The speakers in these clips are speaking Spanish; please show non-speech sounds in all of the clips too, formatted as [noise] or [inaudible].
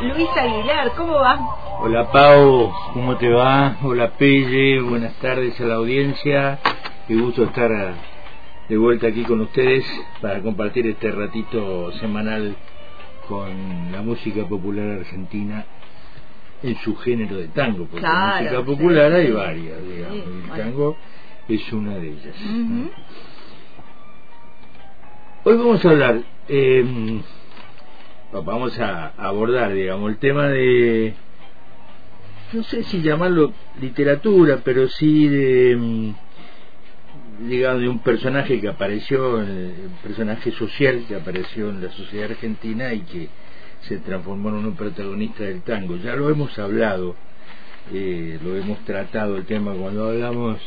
Luis Aguilar, ¿cómo va? Hola Pau, ¿cómo te va? Hola Pelle, buenas tardes a la audiencia. Qué gusto estar de vuelta aquí con ustedes para compartir este ratito semanal con la música popular argentina en su género de tango, porque la música popular hay varias, digamos, el tango es una de ellas. Hoy vamos a hablar, eh, vamos a abordar, digamos, el tema de, no sé si llamarlo literatura, pero sí de, mm, digamos, de un personaje que apareció, un personaje social que apareció en la sociedad argentina y que se transformó en un protagonista del tango. Ya lo hemos hablado, eh, lo hemos tratado el tema cuando hablamos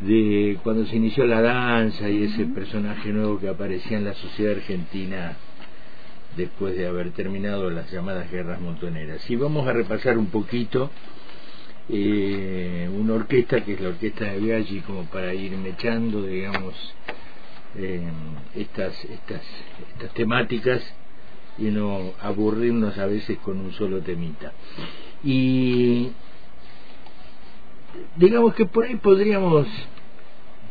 de cuando se inició la danza y ese personaje nuevo que aparecía en la sociedad argentina después de haber terminado las llamadas guerras montoneras. Y vamos a repasar un poquito eh, una orquesta que es la orquesta de Biaggi como para ir mechando, digamos, eh, estas, estas, estas temáticas y no aburrirnos a veces con un solo temita. Y digamos que por ahí podríamos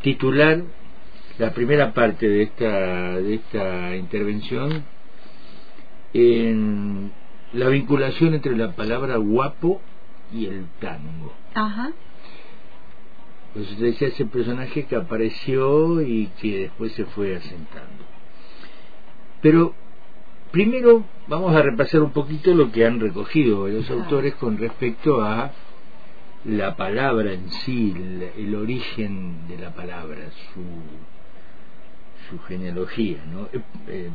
titular la primera parte de esta, de esta intervención en la vinculación entre la palabra guapo y el tango. Ajá. Pues decía ese personaje que apareció y que después se fue asentando. Pero primero vamos a repasar un poquito lo que han recogido los autores con respecto a la palabra en sí, el, origen de la palabra, su, su genealogía. ¿no? Eh, eh,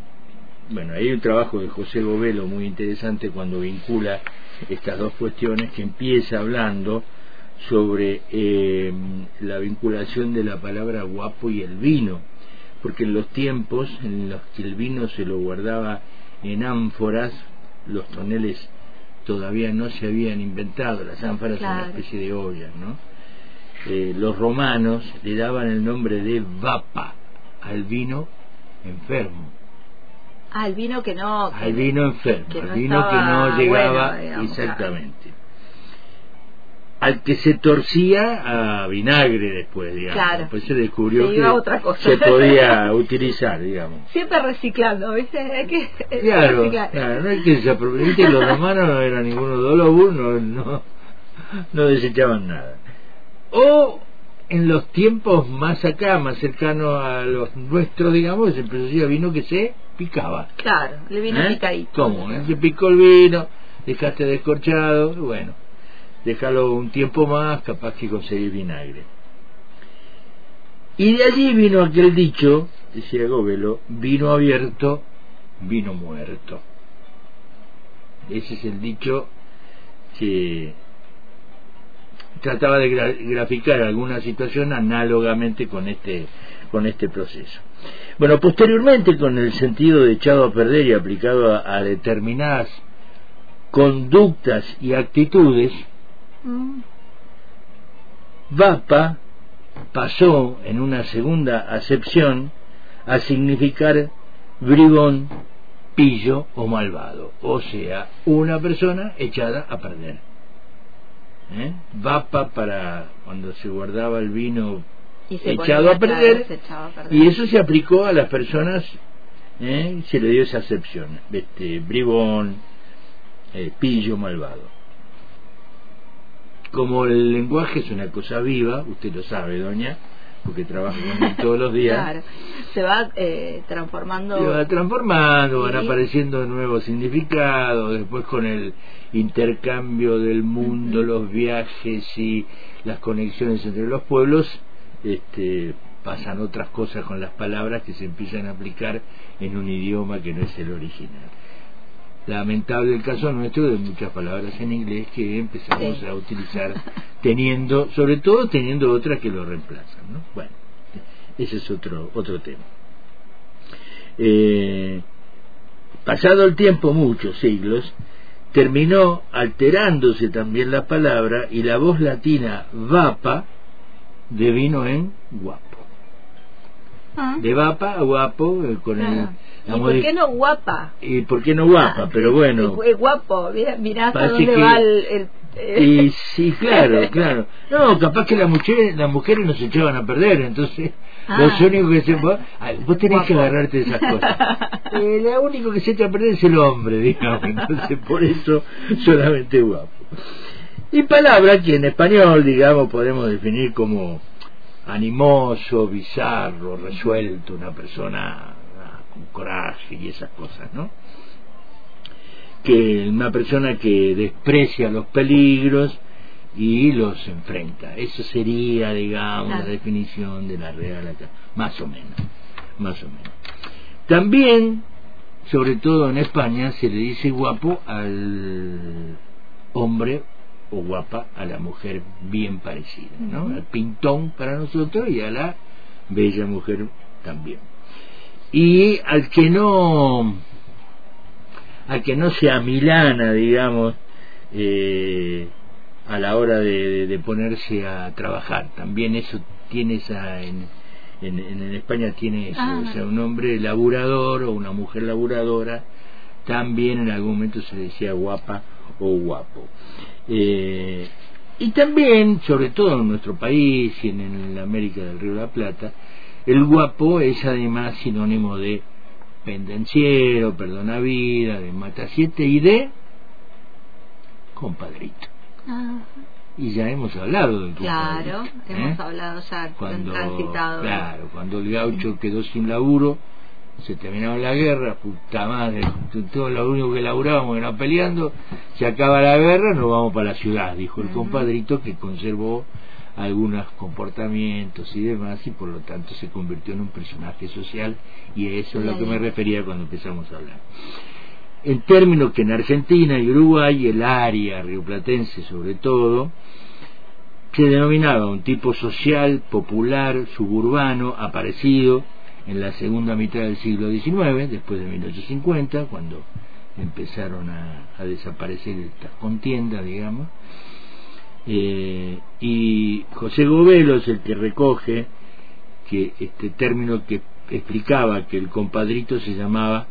bueno, hay un trabajo de José Govelo muy interesante cuando vincula estas dos cuestiones, que empieza hablando sobre eh, la vinculación de la palabra guapo y el vino, porque en los tiempos en los que el vino se lo guardaba en ánforas, los toneles todavía no se habían inventado, las ánforas son una especie de olla, ¿no? Eh, los romanos le daban el nombre de vapa al vino enfermo al vino que no. al vino enfermo, al vino que no llegaba exactamente. Al que se torcía a vinagre después, digamos. Claro. Después se descubrió que se podía utilizar, digamos. [laughs] Siempre reciclando, ¿viste? Hay que claro, claro, no hay que se los romanos no eran ninguno dolobus, no, no, no desechaban nada. O en los tiempos más acá, más cercanos a los nuestros, digamos, se producía vino que se picaba. Claro, le vino ¿Eh? picadito. ¿Cómo? ¿Eh? Se picó el vino, dejaste descorchado, bueno, déjalo un tiempo más, capaz que conseguir vinagre. Y de allí vino aquel dicho, decía Góbelo, vino abierto, vino muerto. Ese es el dicho que trataba de graficar alguna situación análogamente con este con este proceso. Bueno, posteriormente con el sentido de echado a perder y aplicado a, determinadas conductas y actitudes, mm. Vapa pasó en una segunda acepción a significar bribón, pillo o malvado, o sea, una persona echada a perder. ¿Eh? vapa para cuando se guardaba el vino echado a, perder, y eso se aplicó a las personas ¿eh? se le dio esa acepción este bribón eh, pillo malvado como el lenguaje es una cosa viva usted lo sabe doña porque trabaja con él [laughs] todos los días. Claro. Se va eh, transformando. Se va transformando, van apareciendo nuevos significados, después con el intercambio del mundo, los viajes y las conexiones entre los pueblos, este, pasan otras cosas con las palabras que se empiezan a aplicar en un idioma que no es el original lamentable el caso nuestro de muchas palabras en inglés que empezamos a utilizar teniendo, sobre todo teniendo otras que lo reemplazan, ¿no? Bueno, ese es otro otro tema. Eh, pasado el tiempo, muchos siglos, terminó alterándose también la palabra y la voz latina vapa devino en guapo. Ah. de vapa a guapo eh, con el. ¿Y por qué no guapa? y por qué no guapa Ah, pero bueno sí, guapo, mira, mira hasta Parece dónde que- va el... el- eh, y sí claro [laughs] claro no capaz que las mujeres las mujeres nos echaban a perder entonces Ah. los únicos que se vos, vos tenés que agarrarte de esas cosas [laughs] Eh, lo único que se echa a perder es el hombre digamos entonces por eso solamente guapo y palabra que en español digamos podemos definir como animoso bizarro resuelto una persona ah, con coraje y esas cosas no que una persona que desprecia los peligros y los enfrenta. Eso sería, digamos, Claro. la definición de la Real acá, más o menos, más o menos. También, sobre todo en España, se le dice guapo al hombre o guapa a la mujer bien parecida, ¿no? Al pintón para nosotros y a la bella mujer también. Y al que no al que no se amilana, digamos, eh, a la hora de, de- de ponerse a trabajar. También eso tiene esa, en, en, en España tiene eso, Ah. o sea, un hombre laburador o una mujer laburadora, también en algún momento se decía guapa o guapo. Eh, y también, sobre todo en nuestro país y en, en la América del Río de la Plata, el guapo es además sinónimo de pendenciero, perdona vida, de mata siete y de compadrito. Ah, Y ya hemos hablado del claro, compadrito. hemos ¿eh? hablado ya, cuando, transitado. claro, cuando el gaucho quedó sin laburo, se terminaba la guerra, puta madre, todo lo único que laburábamos era peleando, se acaba la guerra, nos vamos para la ciudad, dijo el compadrito que conservó algunos comportamientos y demás y por lo tanto se convirtió en un personaje social y eso es lo que me refería cuando empezamos a hablar. En términos que en Argentina y Uruguay, el área rioplatense sobre todo, se denominaba un tipo social, popular, suburbano, aparecido en la segunda mitad del siglo XIX, después de 1850, cuando empezaron a, a desaparecer estas contiendas, digamos. Eh, y José Govelo es el que recoge que este término que explicaba que el compadrito se llamaba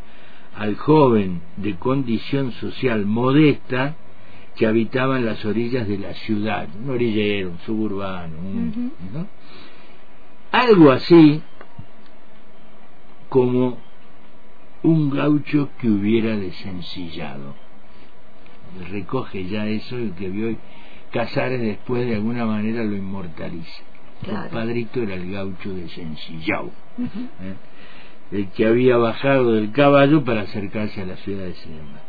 al joven de condición social modesta que habitaba en las orillas de la ciudad, un orillero, un suburbano, un- Ujú. ¿no? algo así como un gaucho que hubiera desencillado. Recoge ya eso y que vio Casares después de alguna manera lo inmortaliza. Claro. Compadrito era el gaucho desencillado. ¿eh? el que había bajado del caballo para acercarse a la ciudad de Cinema.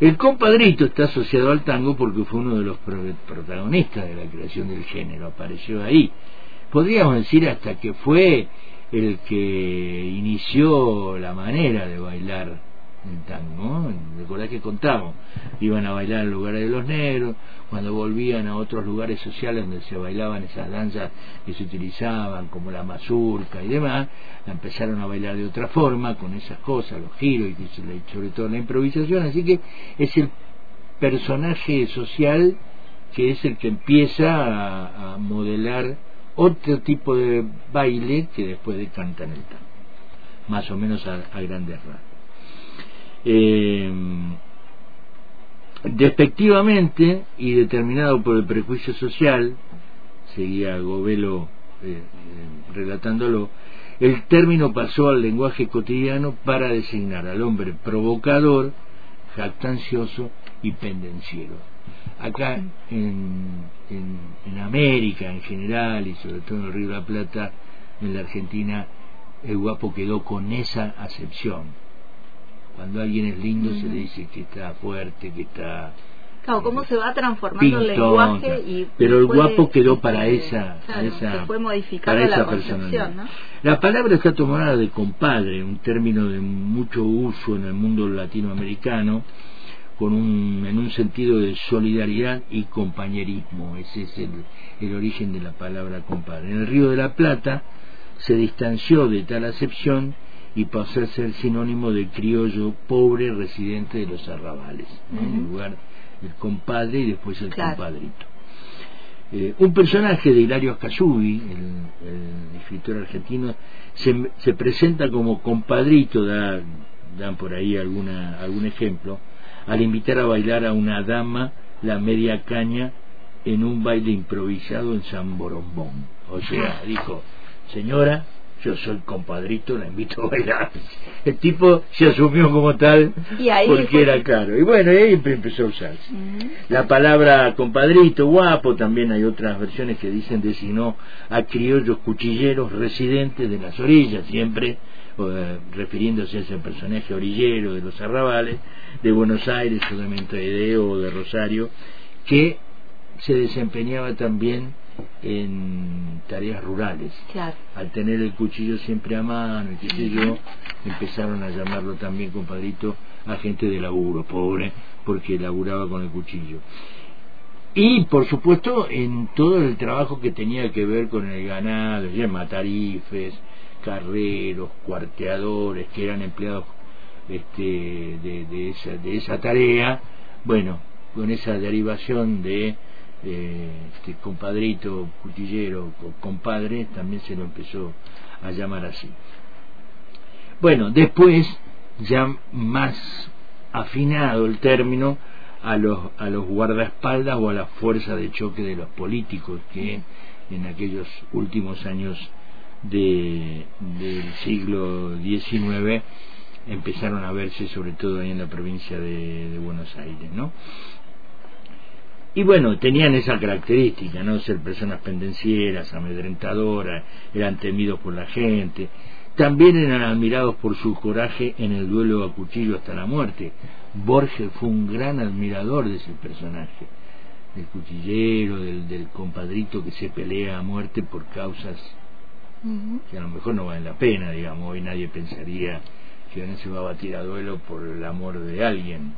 El compadrito está asociado al tango porque fue uno de los pro- protagonistas de la creación del género, apareció ahí. Podríamos decir hasta que fue el que inició la manera de bailar el tango. ¿no? Recordá que contamos, iban a bailar en lugares de los negros, cuando volvían a otros lugares sociales donde se bailaban esas danzas que se utilizaban, como la mazurca y demás, la empezaron a bailar de otra forma, con esas cosas, los giros y sobre todo la improvisación, así que es el personaje social que es el que empieza a modelar otro tipo de baile que después decanta en el tango, más o menos a, a grandes rasgos. Eh, despectivamente y determinado por el prejuicio social, seguía Govelo eh, eh, relatándolo, el término pasó al lenguaje cotidiano para designar al hombre provocador, jactancioso y pendenciero. Acá en, en, en América en general y sobre todo en el Río de la Plata, en la Argentina, el guapo quedó con esa acepción. Cuando alguien es lindo se le dice que está fuerte, que está Claro, cómo se va transformando el lenguaje y pero el guapo quedó este, para esa, claro, esa se fue para modificando esa la personalidad. concepción, ¿no? La palabra está tomada de compadre, un término de mucho uso en el mundo latinoamericano, con un, en un sentido de solidaridad y compañerismo. Ese es el, el origen de la palabra compadre. En el Río de la Plata se distanció de tal acepción y pasó a ser sinónimo de criollo pobre residente de los arrabales. En Ujú. lugar del compadre y después el Claro. compadrito. Eh, un personaje de Hilario Ascasubi, el, el escritor argentino, se, se, presenta como compadrito, da, dan por ahí alguna, algún ejemplo, al invitar a bailar a una dama la media caña en un baile improvisado en San Borombón. O sea, dijo, señora, yo soy compadrito, la invito a bailar. [laughs] El tipo se asumió como tal porque era caro. Y bueno, ahí empezó a usarse. La palabra compadrito, guapo, también hay otras versiones que dicen designó a criollos cuchilleros residentes de las orillas, siempre eh, refiriéndose a ese personaje orillero de los arrabales, de Buenos Aires, o de Montevideo o de Rosario, que se desempeñaba también en tareas rurales. Al tener el cuchillo siempre a mano y qué sé yo, empezaron a llamarlo también, compadrito, agente de laburo, pobre, porque laburaba con el cuchillo. Y, por supuesto, en todo el trabajo que tenía que ver con el ganado, ya matarifes, carreros, cuarteadores, que eran empleados este, de, esa, de esa tarea, bueno, con esa derivación de eh, este compadrito, cuchillero, compadre, también se lo empezó a llamar así. Bueno, después, ya más afinado el término, a los, a los guardaespaldas o a la fuerza de choque de los políticos que en aquellos últimos años de, del siglo XIX empezaron a verse sobre todo ahí en la provincia de, Buenos Aires, ¿no? Y bueno, tenían esa característica, ¿no? Ser personas pendencieras, amedrentadoras, eran temidos por la gente. También eran admirados por su coraje en el duelo a cuchillo hasta la muerte. Borges fue un gran admirador de ese personaje, del cuchillero, del compadrito que se pelea a muerte por causas que a lo mejor no valen la pena, digamos. Hoy nadie pensaría que no se va a batir a duelo por el amor de alguien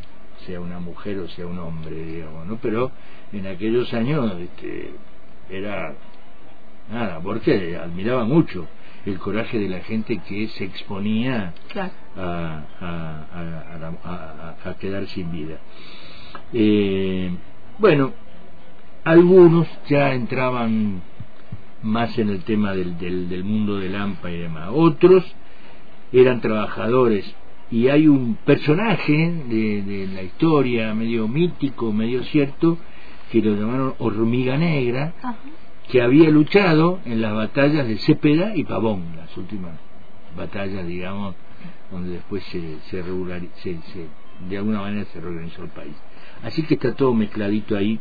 sea una mujer o sea un hombre, digamos, ¿no? Pero en aquellos años este, era nada, porque admiraba mucho el coraje de la gente que se exponía a, a, quedar sin vida. Eh, bueno, algunos ya entraban más en el tema del, del, del mundo del AMPA y demás. Otros eran trabajadores y hay un personaje de, la historia medio mítico, medio cierto, que lo llamaron Hormiga Negra, que había luchado en las batallas de Cepeda y Pavón, las últimas batallas, digamos, donde después se, se, de alguna manera se reorganizó el país. Así que está todo mezcladito ahí,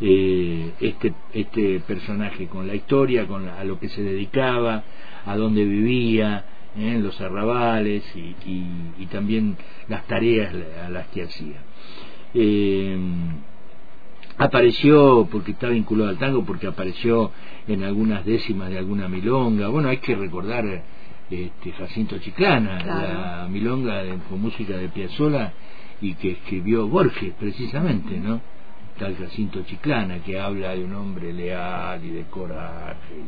eh, este, este personaje con la historia, con a lo que se dedicaba, a dónde vivía, en los arrabales y, también las tareas a las que hacía. Eh, apareció porque está vinculado al tango, porque apareció en algunas décimas de alguna milonga. Bueno, hay que recordar este, Jacinto Chiclana, la milonga con música de Piazzolla y que escribió Borges precisamente, ¿no? Tal Jacinto Chiclana que habla de un hombre leal y de coraje,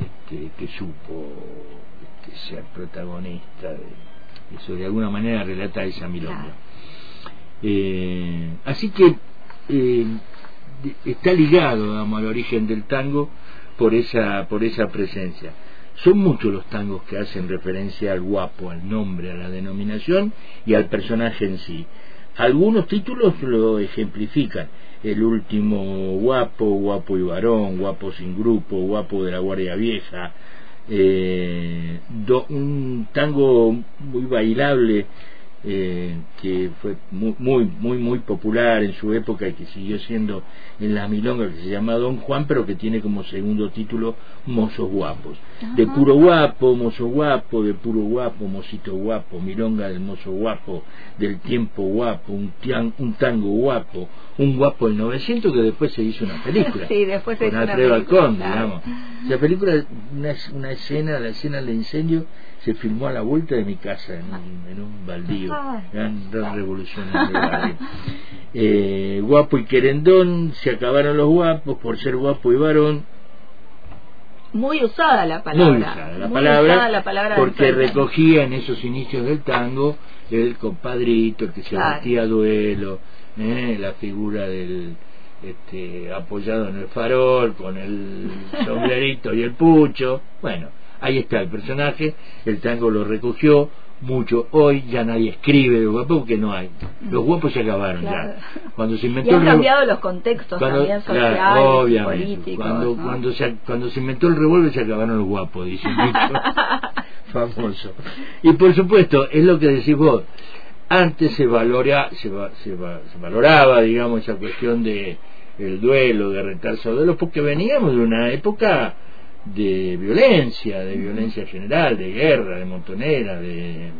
este, que supo ser protagonista de eso de alguna manera relata esa milonga. Eh, así que eh, está ligado al origen del tango por esa por esa presencia. Son muchos los tangos que hacen referencia al guapo al nombre a la denominación y al personaje en sí algunos títulos lo ejemplifican. El último guapo, guapo y varón, guapo sin grupo, guapo de la guardia vieja, eh, un tango muy bailable eh, que fue muy, muy, muy popular en su época y que siguió siendo en la milonga que se llama Don Juan, pero que tiene como segundo título Mozos Guapos. De puro guapo, mozo guapo, de puro guapo, mocito guapo, milonga del mozo guapo, del tiempo guapo, un, un tango guapo, un guapo del 900 que después se hizo una película. [laughs] Sí, después se con hizo Balcón, digamos. La película, una, una escena, la escena del incendio, se filmó a la vuelta de mi casa en, en un baldío. Gran, revolución eh, guapo y querendón se acabaron los guapos por ser guapo y varón. Muy usada la palabra. Muy usada la, palabra, la palabra porque recogía en esos inicios del tango el compadrito el que se claro. a duelo eh, la figura del este, apoyado en el farol, con el sombrerito y el pucho. Bueno, ahí está el personaje, el tango lo recogió mucho. Hoy ya nadie escribe de guapos porque no hay. Los guapos se acabaron ya. Cuando se inventó y han cambiado los contextos también sociales, políticos. Cuando, cuando, se, cuando se inventó el revólver se acabaron los guapos, dice [laughs] famoso. Y por supuesto, es lo que decís vos. Antes se, valora, se, se, se valoraba, digamos, esa cuestión de el duelo, de retarse duelos, porque veníamos de una época de violencia, de violencia general, de guerra, de montonera, de,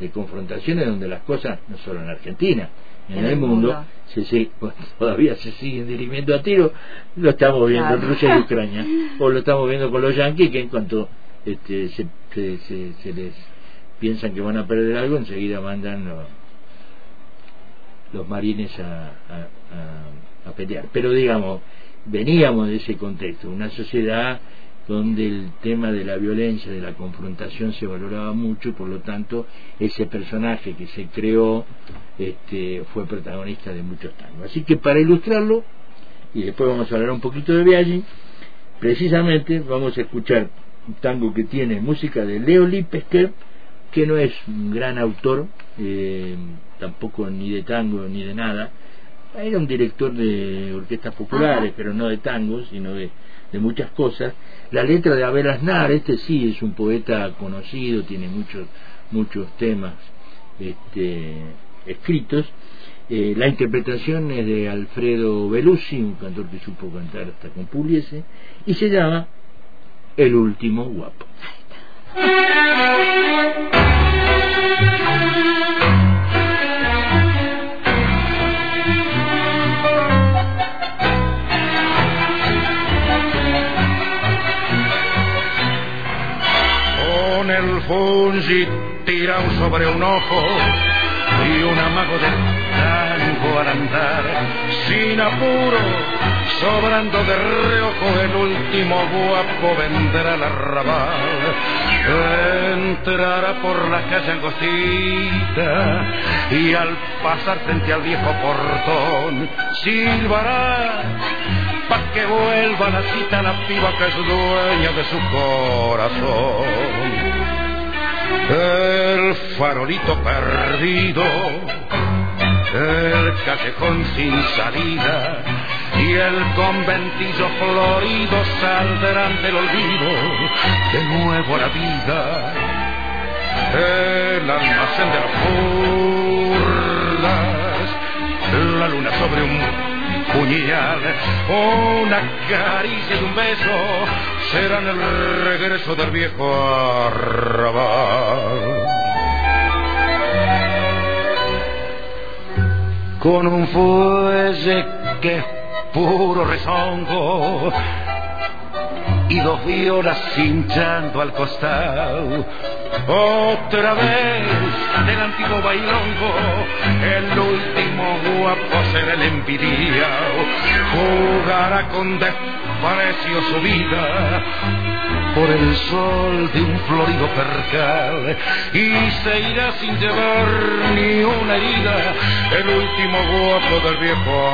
de confrontaciones donde las cosas, no solo en Argentina, en, el, mundo, Se, [laughs] todavía se siguen dirimiendo a tiro, lo estamos viendo en Rusia y Ucrania, [laughs] o lo estamos viendo con los yanquis que en cuanto este, se, se, les piensan que van a perder algo, enseguida mandan los, los marines a, a, a pelear. Pero digamos, veníamos de ese contexto, una sociedad donde el tema de la violencia, de la confrontación se valoraba mucho y por lo tanto ese personaje que se creó este, fue protagonista de muchos tangos. Así que para ilustrarlo, y después vamos a hablar un poquito de Biaggi, precisamente vamos a escuchar un tango que tiene música de Leo Lipesker, que no es un gran autor, eh, tampoco ni de tango ni de nada, era un director de orquestas populares, pero no de tangos, sino de de muchas cosas. La letra de Abel Aznar, este sí es un poeta conocido, tiene muchos, muchos temas este, escritos. Eh, la interpretación es de Alfredo Belusi, un cantor que supo cantar hasta con Pugliese, y se llama El último guapo. Fungi tiran sobre un ojo y un amago del tango al andar, sin apuro, sobrando de reojo el último guapo vendrá al arrabal. Entrará por la calle angostita y al pasar frente al viejo portón silbará pa' que vuelva la cita la piba que es dueña de su corazón el farolito perdido, el callejón sin salida y el conventillo florido saldrán del olvido de nuevo a la vida. El almacén de las la luna sobre un puñal, una caricia y un beso serán el regreso del viejo arrabal. Con un fuelle que es puro rezongo y dos violas hinchando al costado. Otra vez del antiguo bailongo, el último guapo será el envidiado, jugará con desprecio su vida por el sol de un florido percal y se irá sin llevar ni una herida el último guapo del viejo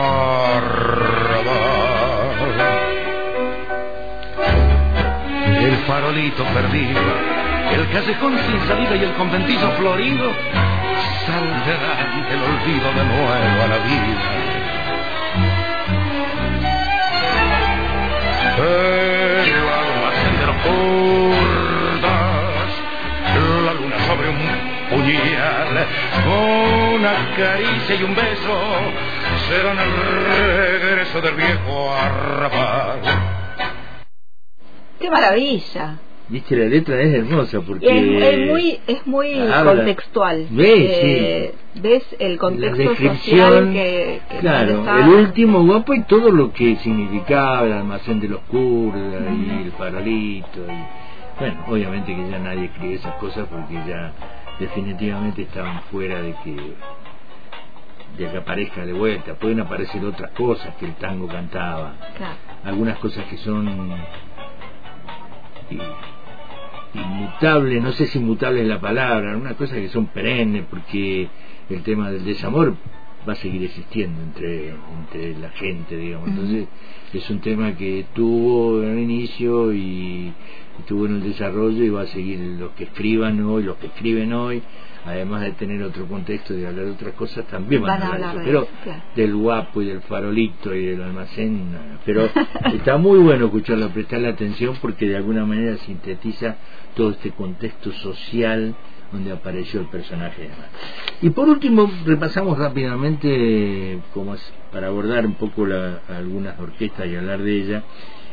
arrabal el farolito perdido, el callejón sin salida y el conventillo florido saldrán del olvido de nuevo a la vida. El almacén de los la luna sobre un puñal, una caricia y un beso serán el regreso del viejo arrabal. ¡Qué maravilla! Viste, la letra es hermosa porque... Es, muy, es muy contextual. ¿Ves? Eh, ¿Ves el contexto social que, Claro, el último guapo y todo lo que significaba el almacén de los kurdas y el farolito. Y, bueno, obviamente que ya nadie escribe esas cosas porque ya definitivamente estaban fuera de que de que aparezca de vuelta. Pueden aparecer otras cosas que el tango cantaba. Algunas cosas que son inmutable, no sé si inmutable es la palabra, una cosa que son perennes, porque el tema del desamor va a seguir existiendo entre, entre la gente, digamos. Entonces, es un tema que tuvo en el inicio y, tuvo en el desarrollo y va a seguir los que escriban hoy, los que escriben hoy, además de tener otro contexto y de hablar de otras cosas, también van, a hablar, de eso. Pero del guapo y del farolito y del almacén, pero [laughs] está muy bueno escucharlo, prestarle atención porque de alguna manera sintetiza todo este contexto social donde apareció el personaje. Y por último, repasamos rápidamente, como es, para abordar un poco la, algunas orquestas y hablar de ella,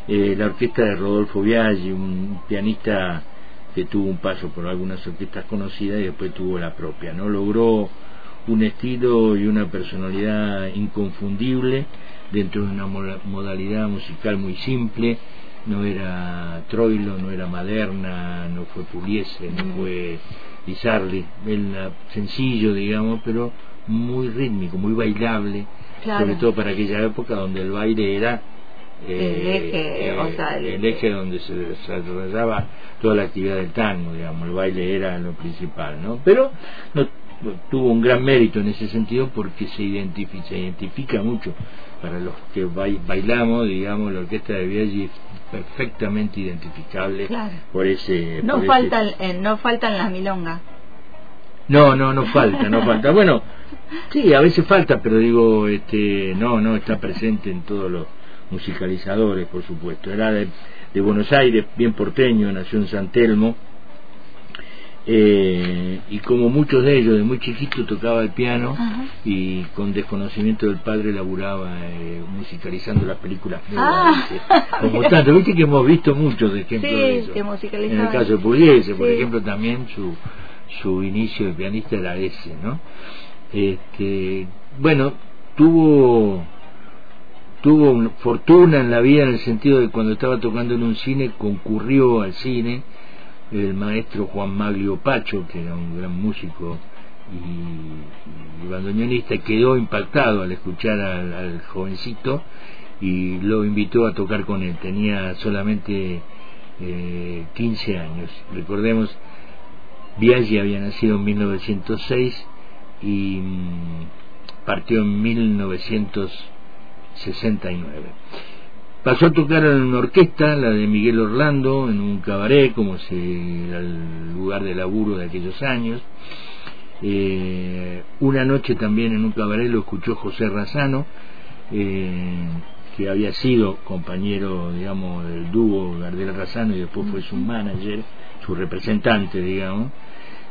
eh, la orquesta de Rodolfo Biaggi, un pianista que tuvo un paso por algunas orquestas conocidas y después tuvo la propia, ¿no? Logró un estilo y una personalidad inconfundible dentro de una modalidad musical muy simple, no era Troilo, no era Maderna, no fue Puliese, no fue Lizardi, era sencillo, digamos, pero muy rítmico, muy bailable, sobre todo para aquella época donde el baile era eh, el eje, donde se desarrollaba toda la actividad del tango, digamos, el baile era lo principal, ¿no? Pero no, tuvo un gran mérito en ese sentido porque se identifica, se identifica mucho para los que bailamos, digamos, la orquesta de Biaggi es perfectamente identificable por ese... No, faltan, eh, no faltan las milongas. No, no, no falta, no falta. Bueno, sí, a veces falta, pero digo, este, no, no, está presente en todos los musicalizadores, por supuesto. Era de, de Buenos Aires, bien porteño, nació en San Telmo eh, y como muchos de ellos de muy chiquito tocaba el piano y con desconocimiento del padre laburaba eh, musicalizando las películas ah. como tanto. Viste que hemos visto muchos ejemplos de eso. en el caso de Pugliese por ejemplo también su su inicio de pianista era ese no este bueno tuvo tuvo fortuna en la vida en el sentido de cuando estaba tocando en un cine concurrió al cine el maestro Juan Maglio Pacho, que era un gran músico y, bandoneonista, quedó impactado al escuchar al, jovencito y lo invitó a tocar con él. Tenía solamente eh, 15 años. Recordemos, Biaggi había nacido en 1906 y mm, partió en 1969. Pasó a tocar en una orquesta, la de Miguel Orlando, en un cabaret, como se era el lugar de laburo de aquellos años. Eh, una noche también en un cabaret lo escuchó José Razano, eh, que había sido compañero, digamos, del dúo Gardel Razano y después fue su manager, su representante, digamos,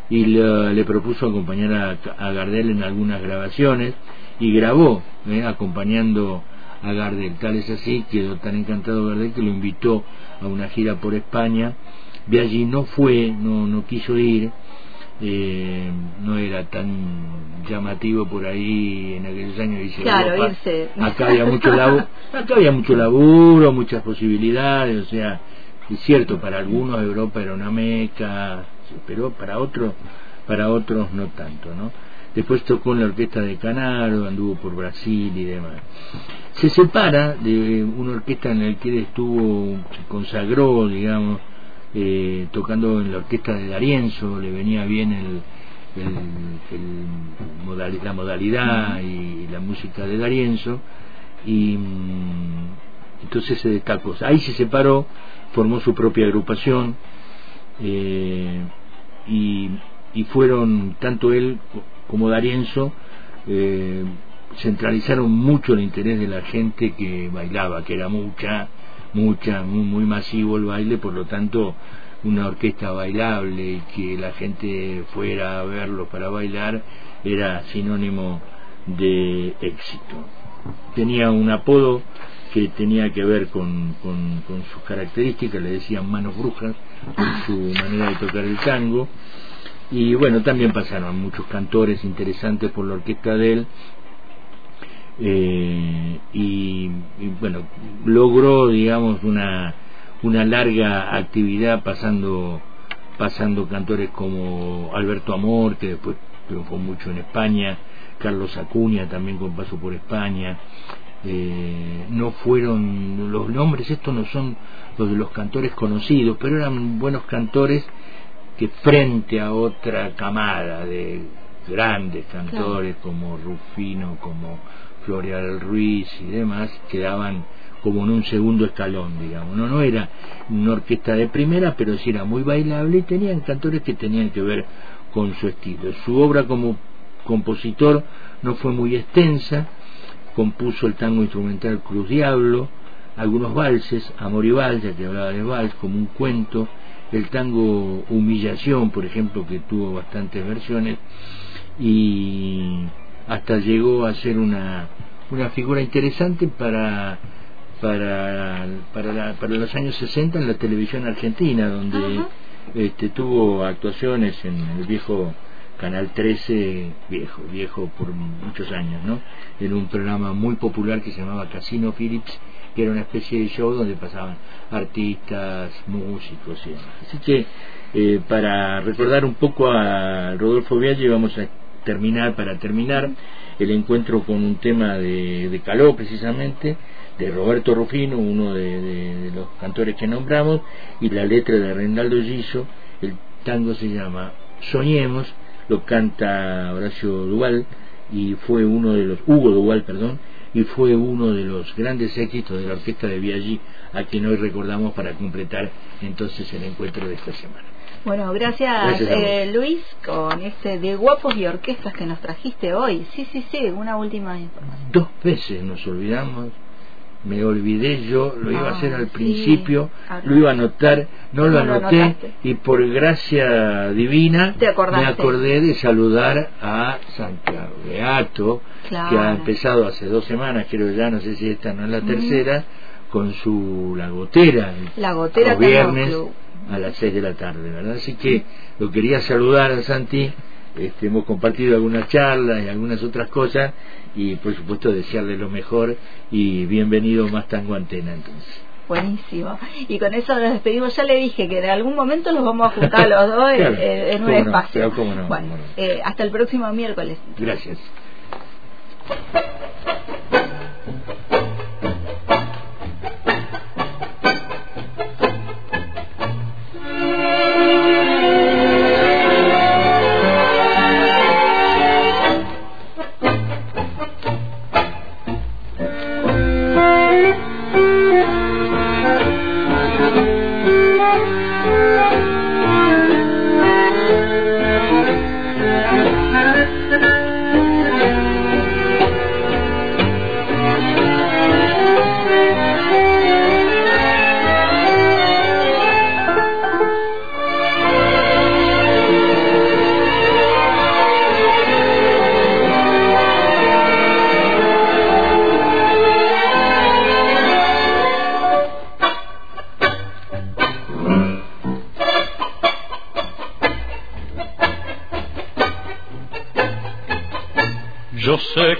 y le, propuso acompañar a, Gardel en algunas grabaciones y grabó, eh, acompañando a Gardel. Tal es así, quedó tan encantado Gardel que lo invitó a una gira por España. De allí no fue, no, no quiso ir, eh, no era tan llamativo por ahí en aquellos años. Dice, claro, Acá había mucho laburo, acá había mucho laburo, muchas posibilidades, o sea, es cierto, para algunos Europa era una meca, pero para otros, para otros no tanto, ¿no? Después tocó en la orquesta de Canaro, anduvo por Brasil y demás. Se separa de una orquesta en la que él estuvo, se consagró, digamos, eh, tocando en la orquesta de Darienzo, le venía bien el, la modalidad y la música de Darienzo, y mm, entonces se destacó. Ahí se separó, formó su propia agrupación, eh, y, y fueron tanto él como Darienzo eh, centralizaron mucho el interés de la gente que bailaba, que era mucha, mucha, muy, muy masivo el baile, por lo tanto una orquesta bailable y que la gente fuera a verlo para bailar era sinónimo de éxito. Tenía un apodo que tenía que ver con, con, con sus características, le decían manos brujas, por su manera de tocar el tango, y bueno, también pasaron muchos cantores interesantes por la orquesta de él. Eh, y, bueno, logró, digamos, una, una larga actividad pasando, pasando cantores como Alberto Amor, que después triunfó mucho en España, Carlos Acuña también con paso por España. Eh, no fueron los nombres, estos no son los de los cantores conocidos, pero eran buenos cantores que frente a otra camada de grandes cantores como Rufino, como Floreal Ruiz y demás, quedaban como en un segundo escalón, digamos. No, no era una orquesta de primera, pero sí era muy bailable y tenían cantores que tenían que ver con su estilo. Su obra como compositor no fue muy extensa, compuso el tango instrumental Cruz Diablo, algunos valses, Amor y Vals, ya que hablaba de vals, como un cuento, el tango Humillación, por ejemplo, que tuvo bastantes versiones, y hasta llegó a ser una, una figura interesante para para, para, para los años 60 en la televisión argentina, donde este, tuvo actuaciones en el viejo Canal 13, viejo, viejo por muchos años, ¿no? En un programa muy popular que se llamaba Casino Phillips, que era una especie de show donde pasaban artistas, músicos y demás. Así que, eh, para recordar un poco a Rodolfo Viaggi, vamos a terminar, para terminar, el encuentro con un tema de, de Caló, precisamente, de Roberto Rufino, uno de, los cantores que nombramos, y la letra de Reinaldo Giso, el tango se llama Soñemos, lo canta Horacio Duval y fue uno de los, Hugo Duval, perdón, y fue uno de los grandes éxitos de la orquesta de Viaggi, a quien hoy recordamos para completar entonces el encuentro de esta semana. Bueno, gracias, eh, Luis con este de guapos y orquestas que nos trajiste hoy. Sí, sí, sí, una última información. Dos veces nos olvidamos me olvidé yo, lo iba a hacer al principio, lo iba a anotar, no, lo anoté y por gracia divina me acordé de saludar a Santiago Beato, que ha empezado hace dos semanas, creo ya, no sé si esta no es la tercera, con su La Gotera, la gotera los viernes a las seis de la tarde, ¿verdad? Así que lo quería saludar a Santi, este, hemos compartido algunas charlas y algunas otras cosas y por supuesto desearle lo mejor y bienvenido más Tango Antena entonces. Buenísimo. Y con eso nos despedimos. Ya le dije que en algún momento los vamos a juntar los dos [laughs] en, un espacio. bueno, eh, hasta el próximo miércoles. Gracias.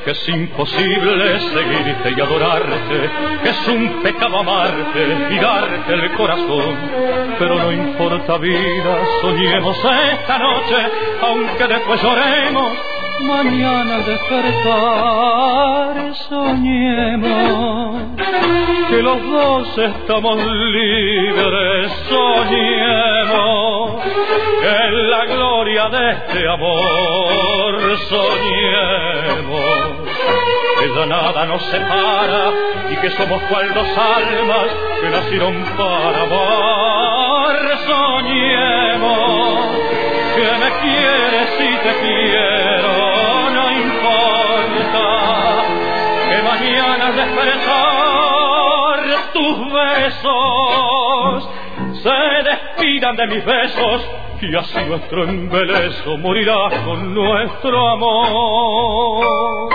Que es imposible seguirte y adorarte, que es un pecado amarte y darte el corazón. Pero no importa vida, soñemos esta noche, aunque después lloremos. Mañana al despertar soñemos que los dos estamos libres, soñemos en la gloria de este amor, soñemos que ya nada nos separa y que somos cual dos almas que nacieron para amar. Soñemos que me quieres y te quiero, no importa que mañana despertar tus besos se despidan de mis besos y así nuestro embeleso morirá con nuestro amor.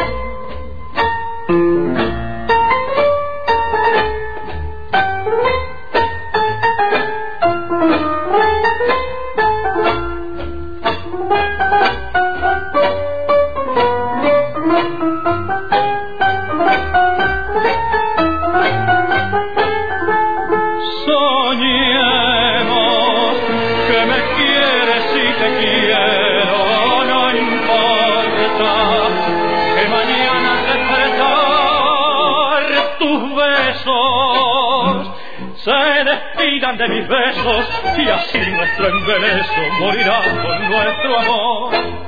De mis besos y así nuestro embeleso morirá con nuestro amor.